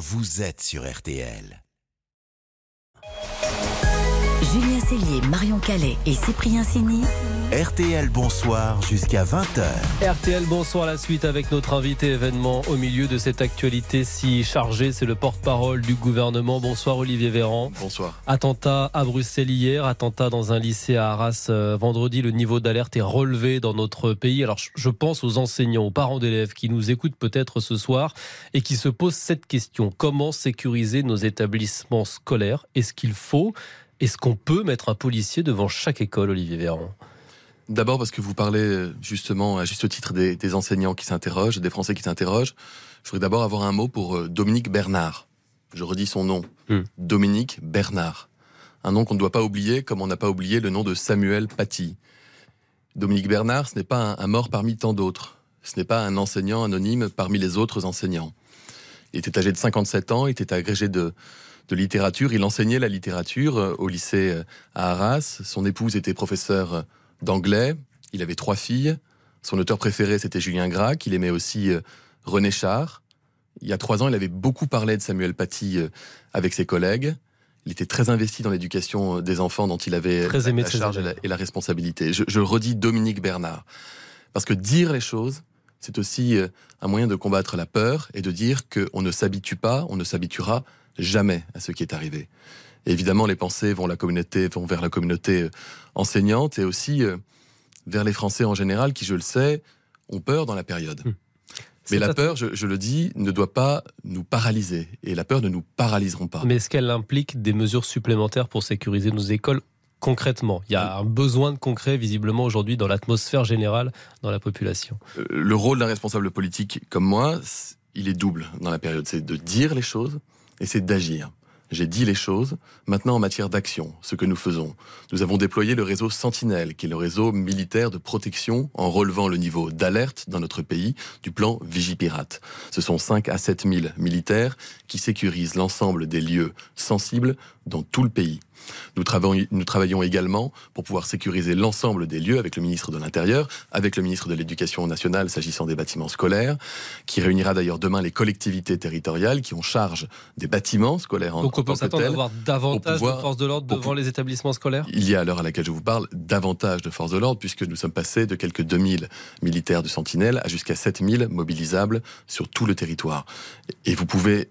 vous êtes sur RTL. Julien Cellier, Marion Calais et Cyprien Sini. RTL Bonsoir jusqu'à 20h. RTL Bonsoir la suite avec notre invité événement au milieu de cette actualité si chargée. C'est le porte-parole du gouvernement. Bonsoir Olivier Véran. Bonsoir. Attentat à Bruxelles hier, attentat dans un lycée à Arras euh, vendredi. Le niveau d'alerte est relevé dans notre pays. Alors je pense aux enseignants, aux parents d'élèves qui nous écoutent peut-être ce soir et qui se posent cette question. Comment sécuriser nos établissements scolaires? Est-ce qu'il faut est-ce qu'on peut mettre un policier devant chaque école, Olivier Véran? D'abord parce que vous parlez justement à juste titre des, enseignants qui s'interrogent, des Français qui s'interrogent. Je voudrais d'abord avoir un mot pour euh, Dominique Bernard. Je redis son nom. Hmm. Dominique Bernard. Un nom qu'on ne doit pas oublier comme on n'a pas oublié le nom de Samuel Paty. Dominique Bernard, ce n'est pas un mort parmi tant d'autres. Ce n'est pas un enseignant anonyme parmi les autres enseignants. Il était âgé de 57 ans, il était agrégé de, de littérature. Il enseignait la littérature euh, au lycée euh, à Arras. Son épouse était professeure euh, d'anglais. Il avait trois filles. Son auteur préféré, c'était Julien Gracq. Il aimait aussi René Char. Il y a trois ans, il avait beaucoup parlé de Samuel Paty avec ses collègues. Il était très investi dans l'éducation des enfants dont il avait la, charge et la, responsabilité. Je, je redis Dominique Bernard. Parce que dire les choses, c'est aussi un moyen de combattre la peur et de dire qu'on ne s'habitue pas, on ne s'habituera jamais à ce qui est arrivé. évidemment, les pensées vont, la communauté, vont vers la communauté euh, enseignante et aussi euh, vers les Français en général qui, je le sais, ont peur dans la période. Hmm. Mais la peur, je, le dis, ne doit pas nous paralyser. Et la peur ne nous paralyseront pas. Mais est-ce qu'elle implique des mesures supplémentaires pour sécuriser nos écoles concrètement Il y a un besoin de concret, visiblement, aujourd'hui, dans l'atmosphère générale, dans la population. Euh, le rôle d'un responsable politique comme moi, il est double dans la période. C'est de dire les choses et c'est d'agir. J'ai dit les choses. Maintenant, en matière d'action, ce que nous faisons, nous avons déployé le réseau Sentinelle, qui est le réseau militaire de protection en relevant le niveau d'alerte dans notre pays du plan Vigipirate. Ce sont 5 à 7 000 militaires qui sécurisent l'ensemble des lieux sensibles dans tout le pays. Nous travaillons, nous travaillons également pour pouvoir sécuriser l'ensemble des lieux avec le ministre de l'Intérieur, avec le ministre de l'Éducation nationale s'agissant des bâtiments scolaires, qui réunira d'ailleurs demain les collectivités territoriales qui ont charge des bâtiments scolaires en Donc on peut s'attendre d'avoir davantage de forces de l'ordre devant les établissements scolaires? Il y a à l'heure à laquelle je vous parle davantage de forces de l'ordre puisque nous sommes passés de quelques 2000 militaires de Sentinelle à jusqu'à 7000 mobilisables sur tout le territoire. Et vous pouvez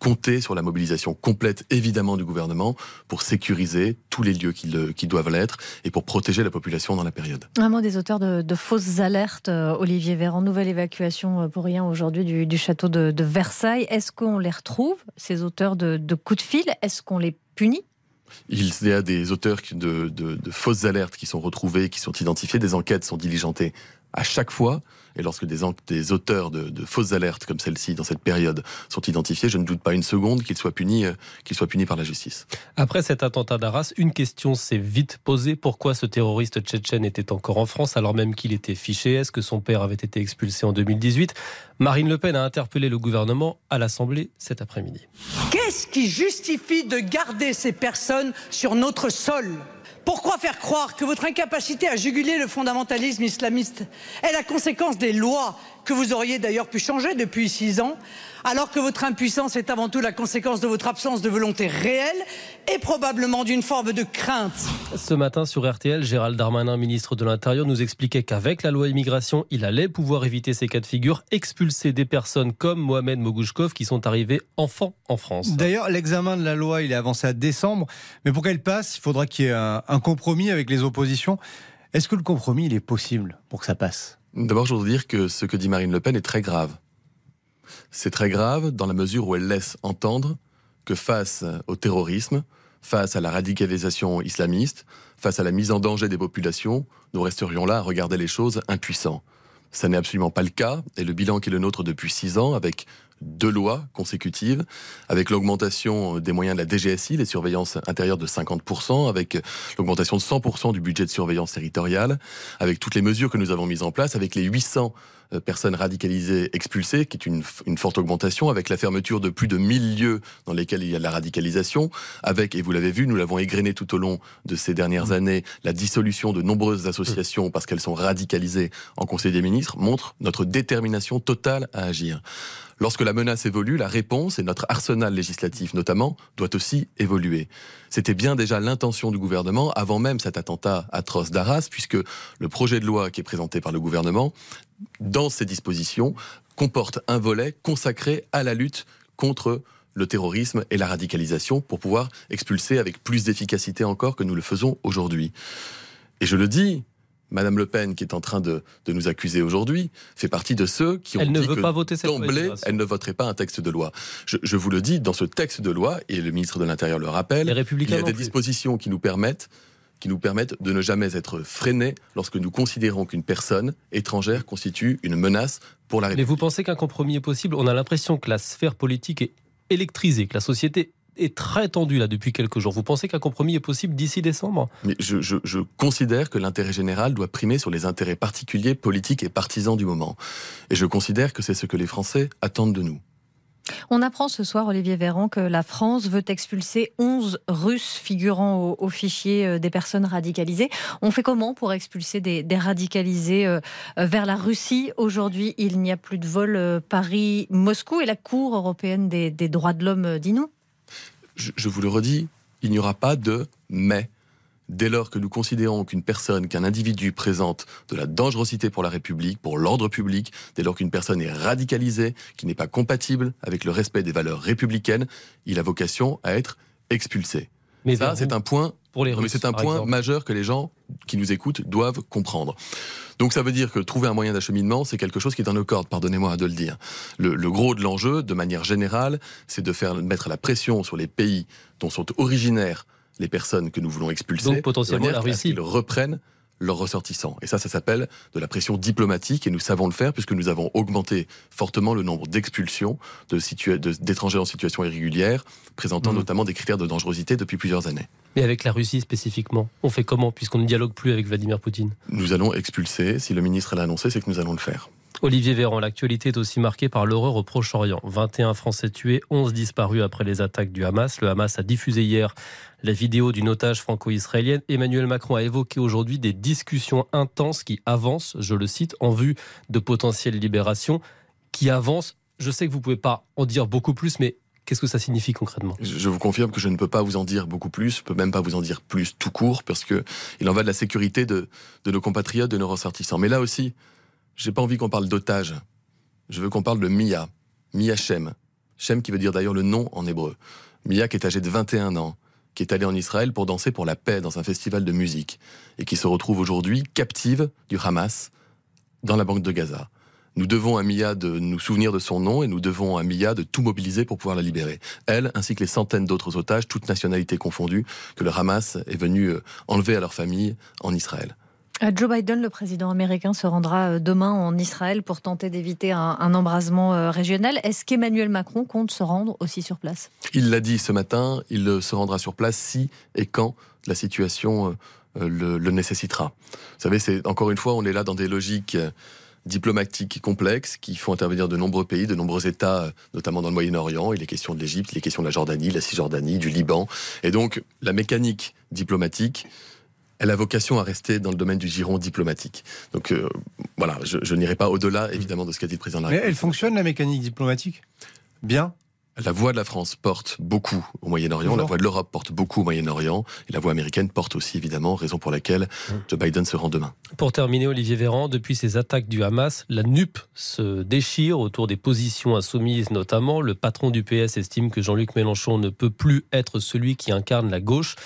compter sur la mobilisation complète, évidemment, du gouvernement pour sécuriser tous les lieux qui, doivent l'être et pour protéger la population dans la période. Un mot des auteurs de, fausses alertes, euh, Olivier Véran. Nouvelle évacuation euh, pour rien aujourd'hui du, château de, Versailles. Est-ce qu'on les retrouve, ces auteurs de, coups de fil? Est-ce qu'on les punit? Il y a des auteurs de, de, fausses alertes qui sont retrouvés, qui sont identifiés. Des enquêtes sont diligentées à chaque fois. Et lorsque des, des auteurs de, fausses alertes comme celle-ci, dans cette période, sont identifiés, je ne doute pas une seconde qu'ils soient punis, euh, qu'ils soient punis par la justice. Après cet attentat d'Arras, une question s'est vite posée. Pourquoi ce terroriste tchétchène était encore en France alors même qu'il était fiché? Est-ce que son père avait été expulsé en 2018 Marine Le Pen a interpellé le gouvernement à l'Assemblée cet après-midi. Qu'est-ce qui justifie de garder ces personnes sur notre sol? Pourquoi faire croire que votre incapacité à juguler le fondamentalisme islamiste est la conséquence des lois que vous auriez d'ailleurs pu changer depuis six ans, alors que votre impuissance est avant tout la conséquence de votre absence de volonté réelle et probablement d'une forme de crainte. Ce matin sur RTL, Gérald Darmanin, ministre de l'Intérieur, nous expliquait qu'avec la loi immigration, il allait pouvoir éviter ces cas de figure, expulser des personnes comme Mohamed Mogouchkov qui sont arrivés enfants en France. D'ailleurs, l'examen de la loi, il est avancé à décembre, mais pour qu'elle passe, il faudra qu'il y ait un, un compromis avec les oppositions. Est-ce que le compromis, il est possible pour que ça passe? D'abord, je voudrais dire que ce que dit Marine Le Pen est très grave. C'est très grave dans la mesure où elle laisse entendre que face au terrorisme, face à la radicalisation islamiste, face à la mise en danger des populations, nous resterions là à regarder les choses impuissants. Ça n'est absolument pas le cas, et le bilan qui est le nôtre depuis six ans, avec deux lois consécutives, avec l'augmentation des moyens de la DGSI, les surveillances intérieures de 50%, avec l'augmentation de 100% du budget de surveillance territoriale, avec toutes les mesures que nous avons mises en place, avec les 800 euh, personnes radicalisées expulsées, qui est une, une, forte augmentation, avec la fermeture de plus de 1000 lieux dans lesquels il y a de la radicalisation, avec, et vous l'avez vu, nous l'avons égrené tout au long de ces dernières mmh. années, la dissolution de nombreuses associations parce qu'elles sont radicalisées en Conseil des ministres, montre notre détermination totale à agir. Lorsque la menace évolue, la réponse et notre arsenal législatif notamment doit aussi évoluer. C'était bien déjà l'intention du gouvernement avant même cet attentat atroce d'Arras, puisque le projet de loi qui est présenté par le gouvernement, dans ses dispositions, comporte un volet consacré à la lutte contre le terrorisme et la radicalisation pour pouvoir expulser avec plus d'efficacité encore que nous le faisons aujourd'hui. Et je le dis, Madame Le Pen, qui est en train de, nous accuser aujourd'hui, fait partie de ceux qui ont elle dit ne veut que pas voter cette d'emblée, elle ne voterait pas un texte de loi. Je, vous le dis, dans ce texte de loi, et le ministre de l'Intérieur le rappelle, il y a des dispositions qui nous permettent qui nous permettent de ne jamais être freinés lorsque nous considérons qu'une personne étrangère constitue une menace pour la République. Mais vous pensez qu'un compromis est possible? On a l'impression que la sphère politique est électrisée, que la société est très tendue là depuis quelques jours. Vous pensez qu'un compromis est possible d'ici décembre? Mais je, je, considère que l'intérêt général doit primer sur les intérêts particuliers, politiques et partisans du moment. Et je considère que c'est ce que les Français attendent de nous. On apprend ce soir, Olivier Véran, que la France veut expulser 11 Russes figurant au, fichier euh, des personnes radicalisées. On fait comment pour expulser des, radicalisés euh, vers la Russie? Aujourd'hui, il n'y a plus de vol euh, Paris-Moscou et la Cour européenne des, droits de l'homme dit non je, vous le redis, il n'y aura pas de mais dès lors que nous considérons qu'une personne, qu'un individu présente de la dangerosité pour la République, pour l'ordre public, dès lors qu'une personne est radicalisée, qui n'est pas compatible avec le respect des valeurs républicaines, il a vocation à être expulsé. Mais ça, c'est un point. Pour les c'est un point majeur que les gens qui nous écoutent doivent comprendre. Donc ça veut dire que trouver un moyen d'acheminement, c'est quelque chose qui est dans nos cordes, pardonnez-moi de le dire. Le, le gros de l'enjeu, de manière générale, c'est de faire mettre la pression sur les pays dont sont originaires les personnes que nous voulons expulser, Donc potentiellement la Russie, qu'ils reprennent leurs ressortissants. Et ça, ça s'appelle de la pression diplomatique et nous savons le faire puisque nous avons augmenté fortement le nombre d'expulsions d'étrangers en situation irrégulière, présentant mmh. notamment des critères de dangerosité depuis plusieurs années. Mais avec la Russie spécifiquement, on fait comment puisqu'on ne dialogue plus avec Vladimir Poutine? Nous allons expulser. Si le ministre l'a annoncé, c'est que nous allons le faire. Olivier Véran, l'actualité est aussi marquée par l'horreur au Proche-Orient. 21 Français tués, 11 disparus après les attaques du Hamas. Le Hamas a diffusé hier la vidéo d'une otage franco-israélienne. Emmanuel Macron a évoqué aujourd'hui des discussions intenses qui avancent, je le cite, en vue de potentielles libérations, qui avancent. Je sais que vous ne pouvez pas en dire beaucoup plus, mais Qu'est-ce que ça signifie concrètement? Je vous confirme que je ne peux pas vous en dire beaucoup plus, je peux même pas vous en dire plus tout court, parce que il en va de la sécurité de, de nos compatriotes, de nos ressortissants. Mais là aussi, j'ai pas envie qu'on parle d'otage. Je veux qu'on parle de Mia. Mia Shem. Shem qui veut dire d'ailleurs le nom en hébreu. Mia qui est âgée de 21 ans, qui est allée en Israël pour danser pour la paix dans un festival de musique, et qui se retrouve aujourd'hui captive du Hamas dans la banque de Gaza. Nous devons à Mia de nous souvenir de son nom et nous devons à Mia de tout mobiliser pour pouvoir la libérer. Elle, ainsi que les centaines d'autres otages, toutes nationalités confondues, que le Hamas est venu euh, enlever à leur famille en Israël. Euh, Joe Biden, le président américain, se rendra euh, demain en Israël pour tenter d'éviter un, embrasement euh, régional. Est-ce qu'Emmanuel Macron compte se rendre aussi sur place? Il l'a dit ce matin, il se rendra sur place si et quand la situation le, nécessitera. Vous savez, c'est encore une fois, on est là dans des logiques diplomatiques complexes qui font intervenir de nombreux pays, de nombreux États, notamment dans le Moyen-Orient. Il est question de l'Égypte, il est question de la Jordanie, la Cisjordanie, du Liban. Et donc, la mécanique diplomatique elle a vocation à rester dans le domaine du giron diplomatique. Donc euh, voilà, je, n'irai pas au-delà évidemment de ce qu'a dit le président de la Mais elle fonctionne la mécanique diplomatique? Bien? La voix de la France porte beaucoup au Moyen-Orient, la voix de l'Europe porte beaucoup au Moyen-Orient, et la voix américaine porte aussi évidemment, raison pour laquelle mmh. Joe Biden se rend demain. Pour terminer, Olivier Véran, depuis ces attaques du Hamas, la NUP se déchire autour des positions insoumises notamment. Le patron du PS estime que Jean-Luc Mélenchon ne peut plus être celui qui incarne la gauche.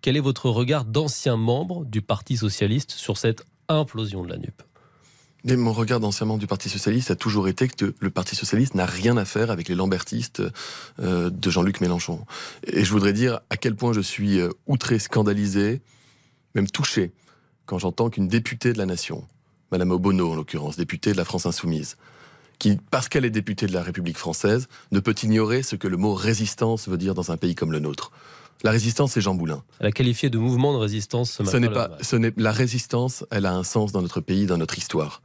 Quel est votre regard d'ancien membre du Parti socialiste sur cette implosion de la NUP? Mon regard d'ancien membre du Parti socialiste a toujours été que le Parti socialiste n'a rien à faire avec les lambertistes euh, de Jean-Luc Mélenchon. Et je voudrais dire à quel point je suis euh, outré, scandalisé, même touché, quand j'entends qu'une députée de la nation, Madame Obono en l'occurrence, députée de la France insoumise, qui, parce qu'elle est députée de la République française, ne peut ignorer ce que le mot résistance veut dire dans un pays comme le nôtre. La résistance, c'est Jean Boulin. Elle a qualifié de mouvement de résistance ce matin. Ce n'est pas, ce n'est, la résistance, elle a un sens dans notre pays, dans notre histoire.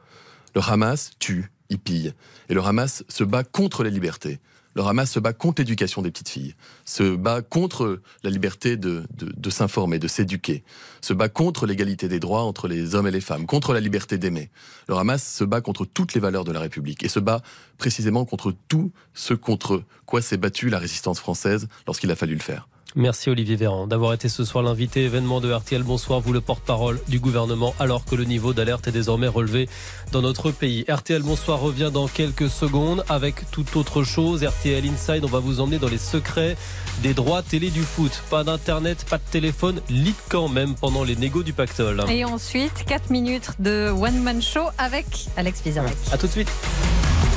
Le Hamas tue, il pille. Et le Hamas se bat contre les libertés. Le Hamas se bat contre l'éducation des petites filles, se bat contre la liberté de, de, s'informer, de s'éduquer, se bat contre l'égalité des droits entre les hommes et les femmes, contre la liberté d'aimer. Le Hamas se bat contre toutes les valeurs de la République et se bat précisément contre tout ce contre quoi s'est battue la résistance française lorsqu'il a fallu le faire. Merci Olivier Véran d'avoir été ce soir l'invité événement de RTL. Bonsoir, vous le porte-parole du gouvernement alors que le niveau d'alerte est désormais relevé dans notre pays. RTL Bonsoir revient dans quelques secondes avec toute autre chose. RTL Inside, on va vous emmener dans les secrets des droits télé du foot. Pas d'internet, pas de téléphone, lit quand même pendant les négos du pactole. Et ensuite, 4 minutes de One Man Show avec Alex Vizarek. A tout de suite.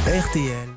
RTL.